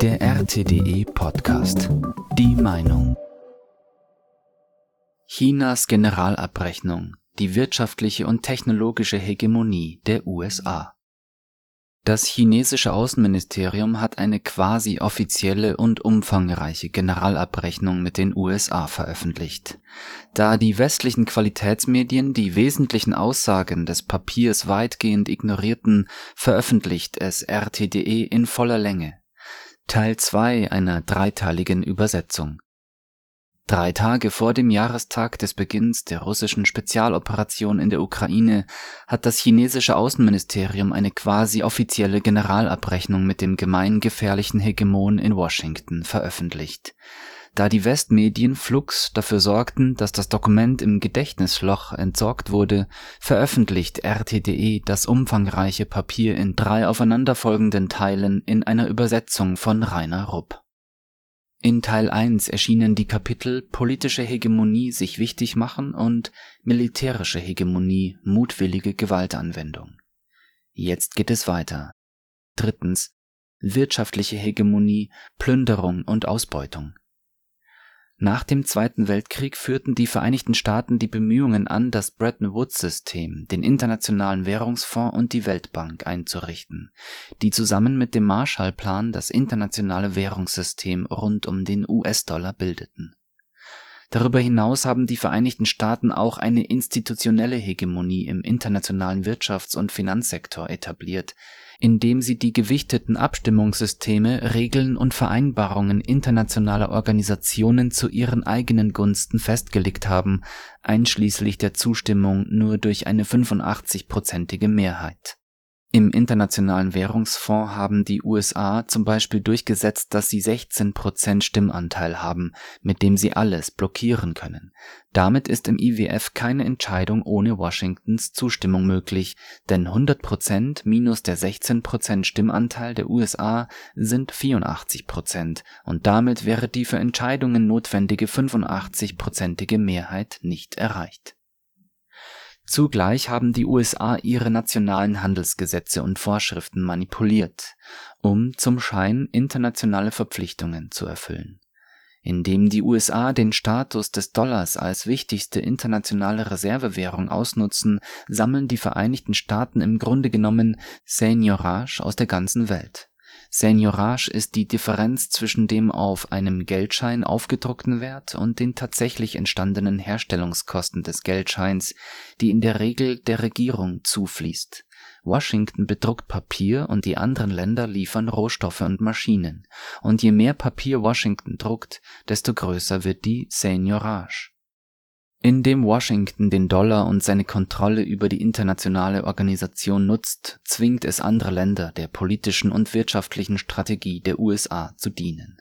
Der RTDE Podcast. Die Meinung. Chinas Generalabrechnung. Die wirtschaftliche und technologische Hegemonie der USA. Das chinesische Außenministerium hat eine quasi offizielle und umfangreiche Generalabrechnung mit den USA veröffentlicht. Da die westlichen Qualitätsmedien die wesentlichen Aussagen des Papiers weitgehend ignorierten, veröffentlicht es RTDE in voller Länge. Teil 2 einer dreiteiligen Übersetzung Drei Tage vor dem Jahrestag des Beginns der russischen Spezialoperation in der Ukraine hat das chinesische Außenministerium eine quasi offizielle Generalabrechnung mit dem gemeingefährlichen Hegemon in Washington veröffentlicht. Da die Westmedien flugs dafür sorgten, dass das Dokument im Gedächtnisloch entsorgt wurde, veröffentlicht RTDE das umfangreiche Papier in drei aufeinanderfolgenden Teilen in einer Übersetzung von Rainer Rupp in Teil 1 erschienen die Kapitel Politische Hegemonie sich wichtig machen und Militärische Hegemonie mutwillige Gewaltanwendung. Jetzt geht es weiter. Drittens Wirtschaftliche Hegemonie, Plünderung und Ausbeutung. Nach dem Zweiten Weltkrieg führten die Vereinigten Staaten die Bemühungen an, das Bretton-Woods-System, den Internationalen Währungsfonds und die Weltbank einzurichten, die zusammen mit dem Marshallplan das internationale Währungssystem rund um den US-Dollar bildeten. Darüber hinaus haben die Vereinigten Staaten auch eine institutionelle Hegemonie im internationalen Wirtschafts- und Finanzsektor etabliert, indem sie die gewichteten Abstimmungssysteme, Regeln und Vereinbarungen internationaler Organisationen zu ihren eigenen Gunsten festgelegt haben, einschließlich der Zustimmung nur durch eine 85-prozentige Mehrheit im Internationalen Währungsfonds haben die USA zum Beispiel durchgesetzt, dass sie 16 Prozent Stimmanteil haben, mit dem sie alles blockieren können. Damit ist im IWF keine Entscheidung ohne Washingtons Zustimmung möglich, denn 100 Prozent minus der 16 Prozent Stimmanteil der USA sind 84 Prozent und damit wäre die für Entscheidungen notwendige 85-prozentige Mehrheit nicht erreicht Zugleich haben die USA ihre nationalen Handelsgesetze und Vorschriften manipuliert, um zum Schein internationale Verpflichtungen zu erfüllen. Indem die USA den Status des Dollars als wichtigste internationale Reservewährung ausnutzen, sammeln die Vereinigten Staaten im Grunde genommen Seigneurage aus der ganzen Welt Seigneurage ist die Differenz zwischen dem auf einem Geldschein aufgedruckten Wert und den tatsächlich entstandenen Herstellungskosten des Geldscheins, die in der Regel der Regierung zufließt. Washington bedruckt Papier und die anderen Länder liefern Rohstoffe und Maschinen, und je mehr Papier Washington druckt, desto größer wird die Seigneurage indem Washington den Dollar und seine Kontrolle über die internationale Organisation nutzt, zwingt es andere Länder der politischen und wirtschaftlichen Strategie der USA zu dienen.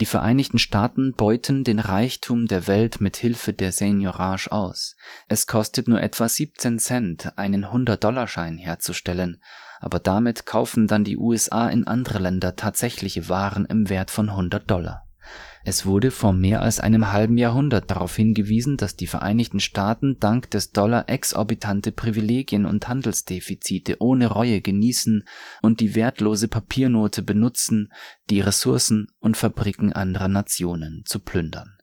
Die Vereinigten Staaten beuten den Reichtum der Welt mit Hilfe der Seigneurage aus. Es kostet nur etwa 17 Cent, einen 100-Dollar-Schein herzustellen, aber damit kaufen dann die USA in andere Länder tatsächliche Waren im Wert von 100 Dollar es wurde vor mehr als einem halben Jahrhundert darauf hingewiesen, dass die Vereinigten Staaten dank des Dollar exorbitante Privilegien und Handelsdefizite ohne Reue genießen und die wertlose Papiernote benutzen, die Ressourcen und Fabriken anderer Nationen zu plündern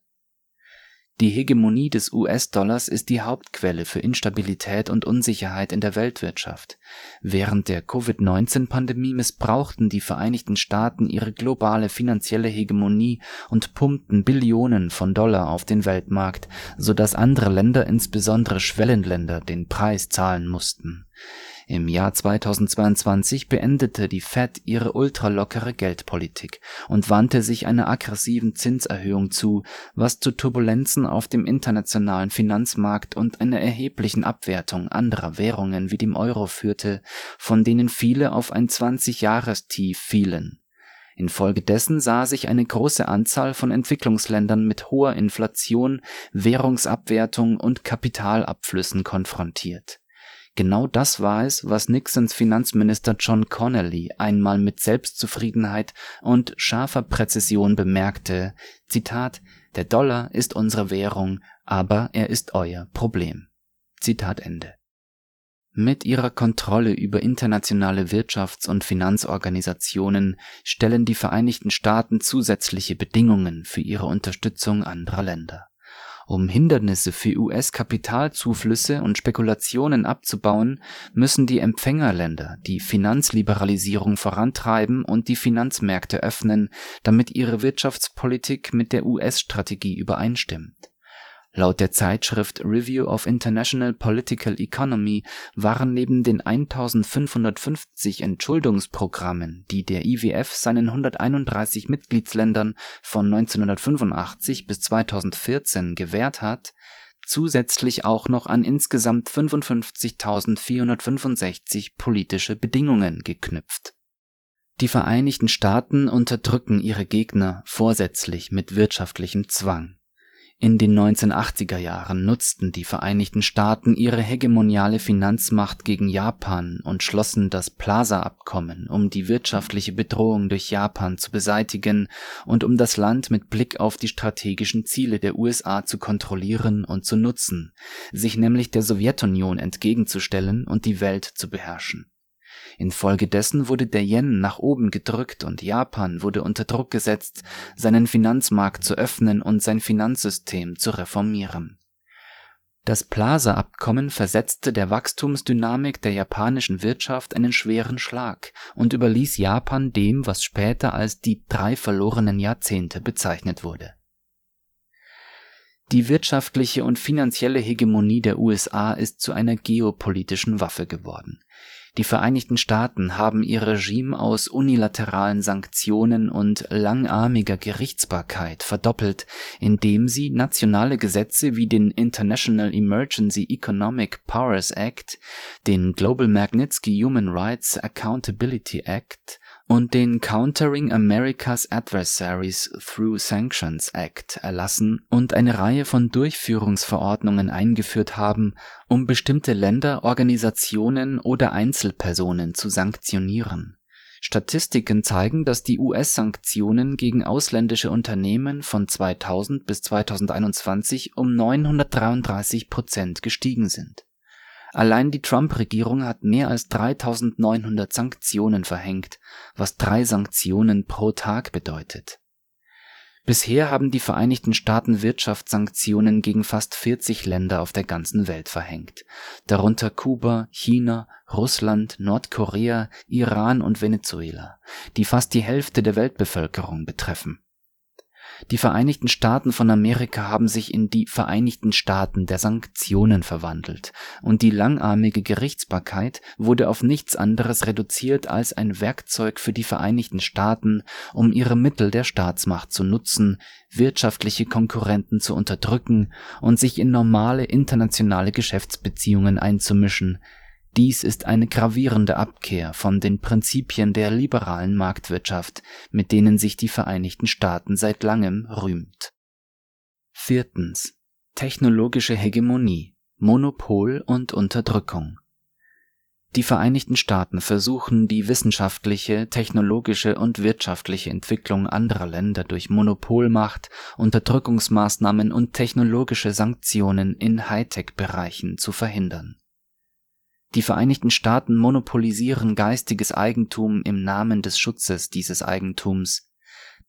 die Hegemonie des US-Dollars ist die Hauptquelle für Instabilität und Unsicherheit in der Weltwirtschaft. Während der Covid-19-Pandemie missbrauchten die Vereinigten Staaten ihre globale finanzielle Hegemonie und pumpten Billionen von Dollar auf den Weltmarkt, so dass andere Länder, insbesondere Schwellenländer, den Preis zahlen mussten im Jahr 2022 beendete die Fed ihre ultralockere Geldpolitik und wandte sich einer aggressiven Zinserhöhung zu, was zu Turbulenzen auf dem internationalen Finanzmarkt und einer erheblichen Abwertung anderer Währungen wie dem Euro führte, von denen viele auf ein 20-Jahrestief fielen. Infolgedessen sah sich eine große Anzahl von Entwicklungsländern mit hoher Inflation, Währungsabwertung und Kapitalabflüssen konfrontiert Genau das war es, was Nixons Finanzminister John Connolly einmal mit Selbstzufriedenheit und scharfer Präzision bemerkte, Zitat, der Dollar ist unsere Währung, aber er ist euer Problem. Zitat Ende. Mit ihrer Kontrolle über internationale Wirtschafts- und Finanzorganisationen stellen die Vereinigten Staaten zusätzliche Bedingungen für ihre Unterstützung anderer Länder. Um Hindernisse für US-Kapitalzuflüsse und Spekulationen abzubauen, müssen die Empfängerländer die Finanzliberalisierung vorantreiben und die Finanzmärkte öffnen, damit ihre Wirtschaftspolitik mit der US-Strategie übereinstimmt Laut der Zeitschrift Review of International Political Economy waren neben den 1550 Entschuldungsprogrammen, die der IWF seinen 131 Mitgliedsländern von 1985 bis 2014 gewährt hat, zusätzlich auch noch an insgesamt 55.465 politische Bedingungen geknüpft. Die Vereinigten Staaten unterdrücken ihre Gegner vorsätzlich mit wirtschaftlichem Zwang in den 1980er Jahren nutzten die Vereinigten Staaten ihre hegemoniale Finanzmacht gegen Japan und schlossen das Plaza-Abkommen, um die wirtschaftliche Bedrohung durch Japan zu beseitigen und um das Land mit Blick auf die strategischen Ziele der USA zu kontrollieren und zu nutzen, sich nämlich der Sowjetunion entgegenzustellen und die Welt zu beherrschen Infolgedessen wurde der Yen nach oben gedrückt und Japan wurde unter Druck gesetzt, seinen Finanzmarkt zu öffnen und sein Finanzsystem zu reformieren. Das Plaza-Abkommen versetzte der Wachstumsdynamik der japanischen Wirtschaft einen schweren Schlag und überließ Japan dem, was später als die drei verlorenen Jahrzehnte bezeichnet wurde. Die wirtschaftliche und finanzielle Hegemonie der USA ist zu einer geopolitischen Waffe geworden die Vereinigten Staaten haben ihr Regime aus unilateralen Sanktionen und langarmiger Gerichtsbarkeit verdoppelt, indem sie nationale Gesetze wie den International Emergency Economic Powers Act, den Global Magnitsky Human Rights Accountability Act und den Countering America's Adversaries Through Sanctions Act erlassen und eine Reihe von Durchführungsverordnungen eingeführt haben, um bestimmte Länder, Organisationen oder Einzelpersonen zu sanktionieren. Statistiken zeigen, dass die US-Sanktionen gegen ausländische Unternehmen von 2000 bis 2021 um 933 Prozent gestiegen sind Allein die Trump-Regierung hat mehr als 3900 Sanktionen verhängt, was drei Sanktionen pro Tag bedeutet. Bisher haben die Vereinigten Staaten Wirtschaftssanktionen gegen fast 40 Länder auf der ganzen Welt verhängt, darunter Kuba, China, Russland, Nordkorea, Iran und Venezuela, die fast die Hälfte der Weltbevölkerung betreffen die Vereinigten Staaten von Amerika haben sich in die Vereinigten Staaten der Sanktionen verwandelt, und die langarmige Gerichtsbarkeit wurde auf nichts anderes reduziert als ein Werkzeug für die Vereinigten Staaten, um ihre Mittel der Staatsmacht zu nutzen, wirtschaftliche Konkurrenten zu unterdrücken und sich in normale internationale Geschäftsbeziehungen einzumischen, dies ist eine gravierende Abkehr von den Prinzipien der liberalen Marktwirtschaft, mit denen sich die Vereinigten Staaten seit langem rühmt. Viertens. Technologische Hegemonie, Monopol und Unterdrückung. Die Vereinigten Staaten versuchen die wissenschaftliche, technologische und wirtschaftliche Entwicklung anderer Länder durch Monopolmacht, Unterdrückungsmaßnahmen und technologische Sanktionen in Hightech-Bereichen zu verhindern die Vereinigten Staaten monopolisieren geistiges Eigentum im Namen des Schutzes dieses Eigentums.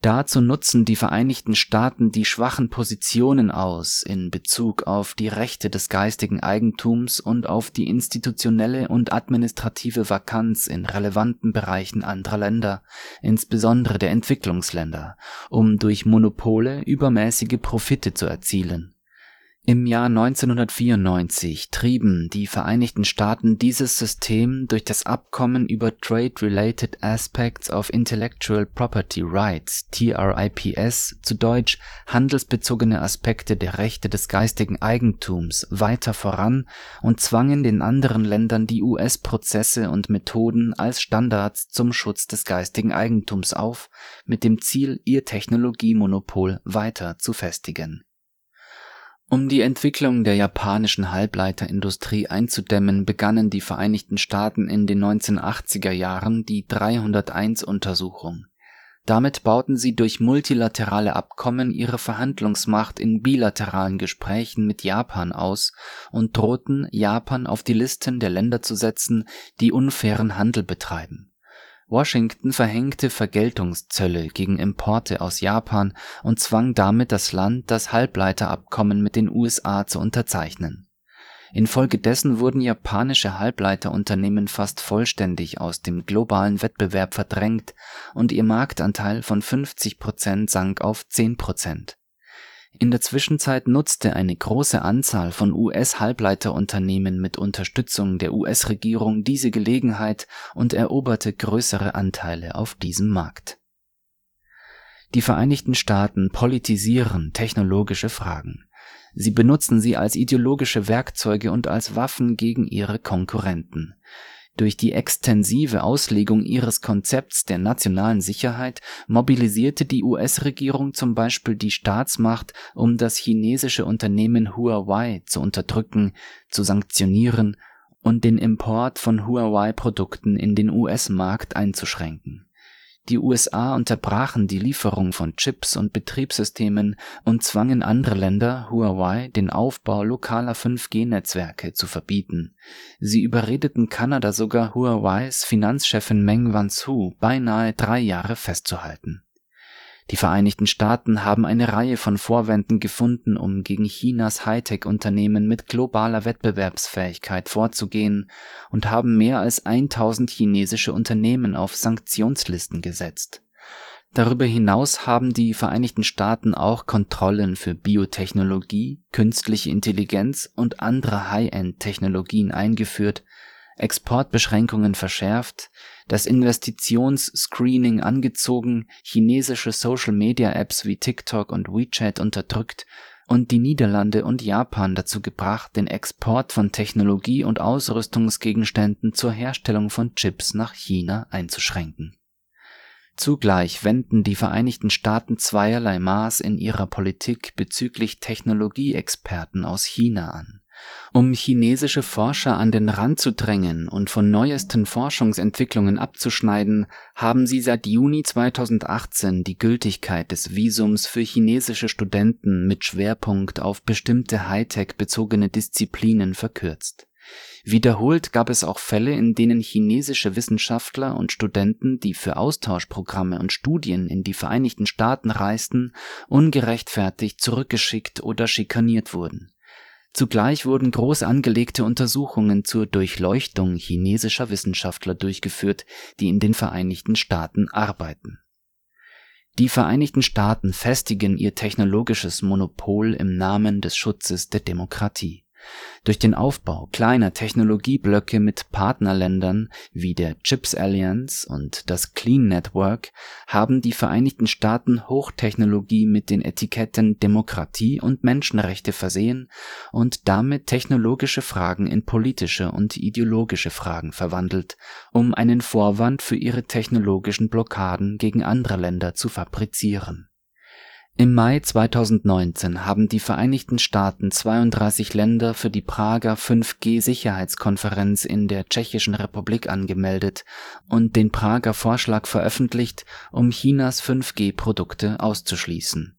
Dazu nutzen die Vereinigten Staaten die schwachen Positionen aus in Bezug auf die Rechte des geistigen Eigentums und auf die institutionelle und administrative Vakanz in relevanten Bereichen anderer Länder, insbesondere der Entwicklungsländer, um durch Monopole übermäßige Profite zu erzielen im Jahr 1994 trieben die Vereinigten Staaten dieses System durch das Abkommen über Trade-Related Aspects of Intellectual Property Rights (TRIPS, zu deutsch Handelsbezogene Aspekte der Rechte des geistigen Eigentums) weiter voran und zwangen den anderen Ländern die US-Prozesse und Methoden als Standards zum Schutz des geistigen Eigentums auf, mit dem Ziel, ihr Technologiemonopol weiter zu festigen um die Entwicklung der japanischen Halbleiterindustrie einzudämmen, begannen die Vereinigten Staaten in den 1980er Jahren die 301-Untersuchung. Damit bauten sie durch multilaterale Abkommen ihre Verhandlungsmacht in bilateralen Gesprächen mit Japan aus und drohten, Japan auf die Listen der Länder zu setzen, die unfairen Handel betreiben. Washington verhängte Vergeltungszölle gegen Importe aus Japan und zwang damit das Land, das Halbleiterabkommen mit den USA zu unterzeichnen Infolgedessen wurden japanische Halbleiterunternehmen fast vollständig aus dem globalen Wettbewerb verdrängt und ihr Marktanteil von 50 Prozent sank auf 10 Prozent. In der Zwischenzeit nutzte eine große Anzahl von US-Halbleiterunternehmen mit Unterstützung der US-Regierung diese Gelegenheit und eroberte größere Anteile auf diesem Markt. Die Vereinigten Staaten politisieren technologische Fragen Sie benutzen sie als ideologische Werkzeuge und als Waffen gegen ihre Konkurrenten. Durch die extensive Auslegung ihres Konzepts der nationalen Sicherheit mobilisierte die US-Regierung zum Beispiel die Staatsmacht, um das chinesische Unternehmen Huawei zu unterdrücken, zu sanktionieren und den Import von Huawei-Produkten in den US-Markt einzuschränken die USA unterbrachen die Lieferung von Chips und Betriebssystemen und zwangen andere Länder, Huawei, den Aufbau lokaler 5G-Netzwerke zu verbieten. Sie überredeten Kanada sogar, Huaweis Finanzchefin Meng Wanzhou beinahe drei Jahre festzuhalten die Vereinigten Staaten haben eine Reihe von Vorwänden gefunden, um gegen Chinas Hightech-Unternehmen mit globaler Wettbewerbsfähigkeit vorzugehen und haben mehr als 1000 chinesische Unternehmen auf Sanktionslisten gesetzt. Darüber hinaus haben die Vereinigten Staaten auch Kontrollen für Biotechnologie, künstliche Intelligenz und andere High-End-Technologien eingeführt, Exportbeschränkungen verschärft, das Investitionsscreening angezogen, chinesische Social-Media-Apps wie TikTok und WeChat unterdrückt und die Niederlande und Japan dazu gebracht, den Export von Technologie und Ausrüstungsgegenständen zur Herstellung von Chips nach China einzuschränken. Zugleich wenden die Vereinigten Staaten zweierlei Maß in ihrer Politik bezüglich Technologieexperten aus China an um chinesische Forscher an den Rand zu drängen und von neuesten Forschungsentwicklungen abzuschneiden, haben sie seit Juni 2018 die Gültigkeit des Visums für chinesische Studenten mit Schwerpunkt auf bestimmte Hightech-bezogene Disziplinen verkürzt. Wiederholt gab es auch Fälle, in denen chinesische Wissenschaftler und Studenten, die für Austauschprogramme und Studien in die Vereinigten Staaten reisten, ungerechtfertigt zurückgeschickt oder schikaniert wurden Zugleich wurden groß angelegte Untersuchungen zur Durchleuchtung chinesischer Wissenschaftler durchgeführt, die in den Vereinigten Staaten arbeiten. Die Vereinigten Staaten festigen ihr technologisches Monopol im Namen des Schutzes der Demokratie durch den Aufbau kleiner Technologieblöcke mit Partnerländern wie der CHIPS Alliance und das Clean Network haben die Vereinigten Staaten Hochtechnologie mit den Etiketten Demokratie und Menschenrechte versehen und damit technologische Fragen in politische und ideologische Fragen verwandelt, um einen Vorwand für ihre technologischen Blockaden gegen andere Länder zu fabrizieren im Mai 2019 haben die Vereinigten Staaten 32 Länder für die Prager 5G-Sicherheitskonferenz in der Tschechischen Republik angemeldet und den Prager Vorschlag veröffentlicht, um Chinas 5G-Produkte auszuschließen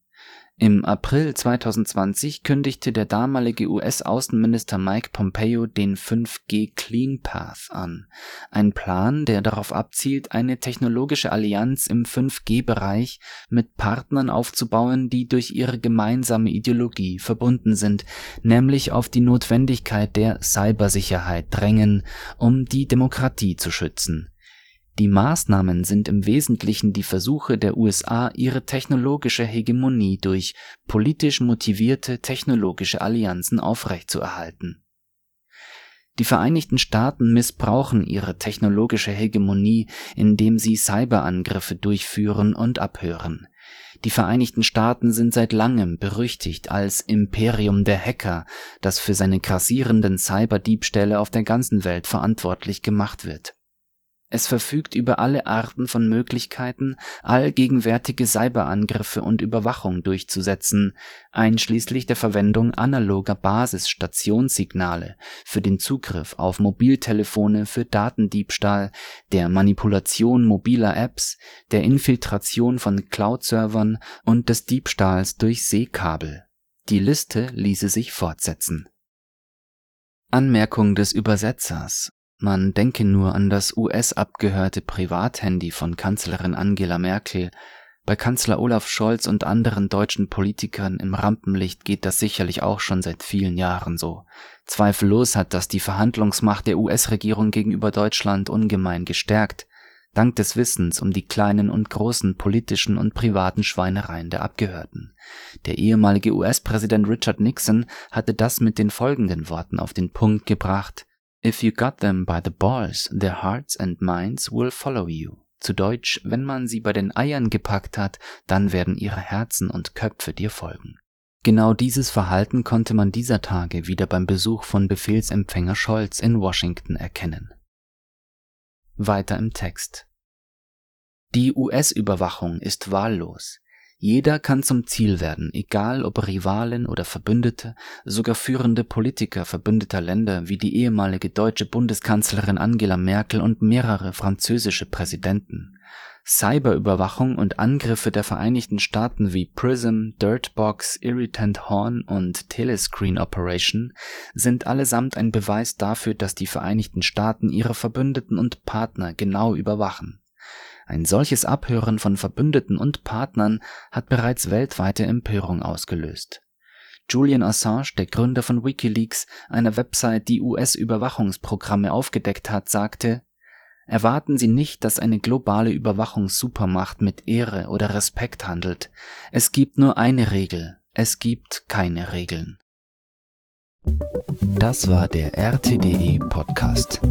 im April 2020 kündigte der damalige US-Außenminister Mike Pompeo den 5G Clean Path an, ein Plan, der darauf abzielt, eine technologische Allianz im 5G-Bereich mit Partnern aufzubauen, die durch ihre gemeinsame Ideologie verbunden sind, nämlich auf die Notwendigkeit der Cybersicherheit drängen, um die Demokratie zu schützen die Maßnahmen sind im Wesentlichen die Versuche der USA, ihre technologische Hegemonie durch politisch motivierte technologische Allianzen aufrechtzuerhalten. Die Vereinigten Staaten missbrauchen ihre technologische Hegemonie, indem sie Cyberangriffe durchführen und abhören. Die Vereinigten Staaten sind seit langem berüchtigt als Imperium der Hacker, das für seine grassierenden Cyberdiebstähle auf der ganzen Welt verantwortlich gemacht wird Es verfügt über alle Arten von Möglichkeiten, allgegenwärtige Cyberangriffe und Überwachung durchzusetzen, einschließlich der Verwendung analoger Basisstationssignale für den Zugriff auf Mobiltelefone für Datendiebstahl, der Manipulation mobiler Apps, der Infiltration von Cloud-Servern und des Diebstahls durch Seekabel. Die Liste ließe sich fortsetzen. Anmerkung des Übersetzers man denke nur an das US-abgehörte Privathandy von Kanzlerin Angela Merkel. Bei Kanzler Olaf Scholz und anderen deutschen Politikern im Rampenlicht geht das sicherlich auch schon seit vielen Jahren so. Zweifellos hat das die Verhandlungsmacht der US-Regierung gegenüber Deutschland ungemein gestärkt, dank des Wissens um die kleinen und großen politischen und privaten Schweinereien der Abgehörten. Der ehemalige US-Präsident Richard Nixon hatte das mit den folgenden Worten auf den Punkt gebracht If you got them by the balls, their hearts and minds will follow you. Zu Deutsch, wenn man sie bei den Eiern gepackt hat, dann werden ihre Herzen und Köpfe dir folgen. Genau dieses Verhalten konnte man dieser Tage wieder beim Besuch von Befehlsempfänger Scholz in Washington erkennen. Weiter im Text. Die US-Überwachung ist wahllos. Jeder kann zum Ziel werden, egal ob Rivalen oder Verbündete, sogar führende Politiker verbündeter Länder wie die ehemalige deutsche Bundeskanzlerin Angela Merkel und mehrere französische Präsidenten. Cyberüberwachung und Angriffe der Vereinigten Staaten wie PRISM, Dirtbox, Irritant Horn und Telescreen Operation sind allesamt ein Beweis dafür, dass die Vereinigten Staaten ihre Verbündeten und Partner genau überwachen. Ein solches Abhören von Verbündeten und Partnern hat bereits weltweite Empörung ausgelöst. Julian Assange, der Gründer von Wikileaks, einer Website, die US-Überwachungsprogramme aufgedeckt hat, sagte, Erwarten Sie nicht, dass eine globale Überwachungssupermacht mit Ehre oder Respekt handelt. Es gibt nur eine Regel. Es gibt keine Regeln. Das war der RTDE Podcast.